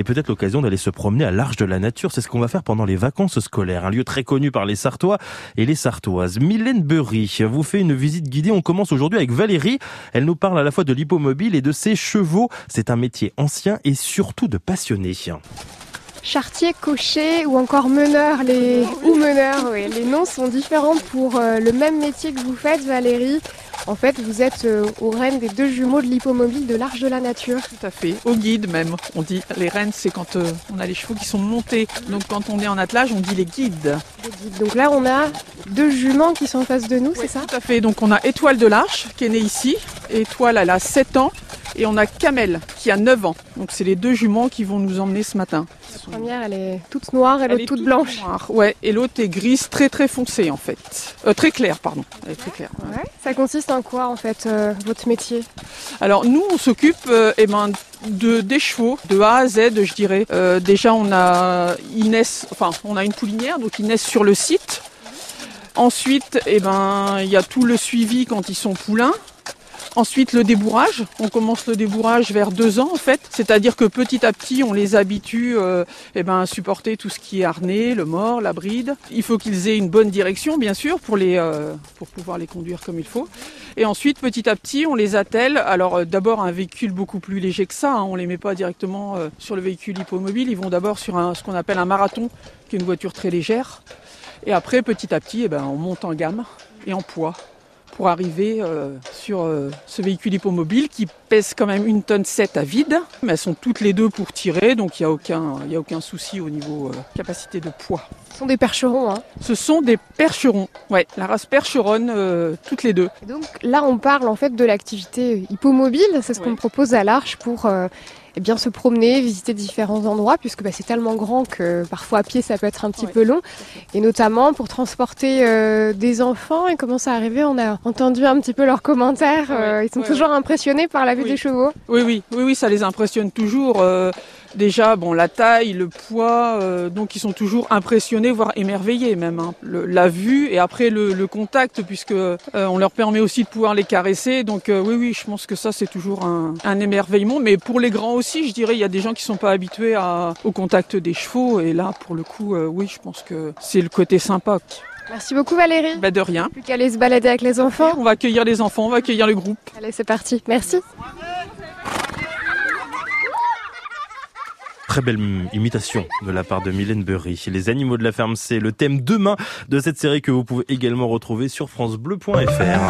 et peut-être l'occasion d'aller se promener à l'arche de la nature. C'est ce qu'on va faire pendant les vacances scolaires, un lieu très connu par les Sartois et les Sartoises. Mylène Burry vous fait une visite guidée. On commence aujourd'hui avec Valérie. Elle nous parle à la fois de l'hippomobile et de ses chevaux. C'est un métier ancien et surtout de passionné. Chartier, cocher ou encore meneur, les ou meneur, oui. les noms sont différents pour euh, le même métier que vous faites Valérie. En fait, vous êtes euh, aux rênes des deux jumeaux de l'hippomobile de l'Arche de la Nature. Tout à fait, au guide même. On dit les rênes, c'est quand euh, on a les chevaux qui sont montés. Donc quand on est en attelage, on dit les guides. Les guides. Donc là, on a deux juments qui sont en face de nous, c'est ça Tout à fait. Donc on a Étoile de l'Arche qui est née ici. Étoile, elle a 7 ans. Et on a Kamel qui a 9 ans. Donc c'est les deux juments qui vont nous emmener ce matin. La première, elle est toute noire et l'autre toute, blanche. Noire, ouais, et l'autre est grise très très foncée en fait. Euh, très claire, pardon. Elle est très claire. Ouais. Ça consiste en quoi en fait euh, votre métier? Alors nous, on s'occupe euh, eh ben, de des chevaux de A à Z, je dirais. Déjà, on a Inès, enfin, on a une poulinière, donc ils naissent sur le site. Ensuite, eh ben, il y a tout le suivi quand ils sont poulains. Ensuite, le débourrage. On commence le débourrage vers deux ans, en fait. C'est-à-dire que petit à petit, on les habitue euh, eh ben, à supporter tout ce qui est harnais, le mort, la bride. Il faut qu'ils aient une bonne direction, bien sûr, pour, euh, pouvoir les conduire comme il faut. Et ensuite, petit à petit, on les attelle. Alors, euh, d'abord, un véhicule beaucoup plus léger que ça. Hein. On les met pas directement sur le véhicule hippomobile. Ils vont d'abord sur ce qu'on appelle un marathon, qui est une voiture très légère. Et après, petit à petit, eh ben, on monte en gamme et en poids pour arriver sur euh, ce véhicule hippomobile qui pèse quand même une tonne 7 à vide. Mais elles sont toutes les deux pour tirer, donc il n'y a, aucun, y a aucun souci au niveau euh, capacité de poids. Ce sont des percherons, hein Ce sont des percherons, ouais, la race percheronne, euh, toutes les deux. Et donc là, on parle en fait de l'activité hippomobile. C'est ce qu'on propose à l'Arche pour eh bien, se promener, visiter différents endroits, puisque bah, c'est tellement grand que parfois à pied ça peut être un petit Ouais. peu long. Et notamment pour transporter euh, des enfants. Et comment ça arrivé On a entendu un petit peu leurs commentaires. Ouais, euh, ils sont ouais, toujours impressionnés par la vue Oui. des chevaux. Oui, oui, oui, oui, ça les impressionne toujours. euh, déjà, bon, la taille, le poids, euh, donc ils sont toujours impressionnés, voire émerveillés même. hein. Le- la vue et après le, le contact, puisque euh, on leur permet aussi de pouvoir les caresser. Donc euh, oui, oui, je pense que ça c'est toujours un, un émerveillement. Mais pour les grands aussi, je dirais, il y a des gens qui sont pas habitués à- au contact des chevaux. Et là, pour le coup, euh, oui, je pense que c'est le côté sympa. Merci beaucoup Valérie. Bah, de rien. Plus qu'à aller se balader avec les enfants. On va accueillir les enfants, on va accueillir le groupe. Allez, c'est parti. Merci. Très belle imitation de la part de Mylène Burry. Les animaux de la ferme, c'est le thème demain de cette série que vous pouvez également retrouver sur francebleu.fr.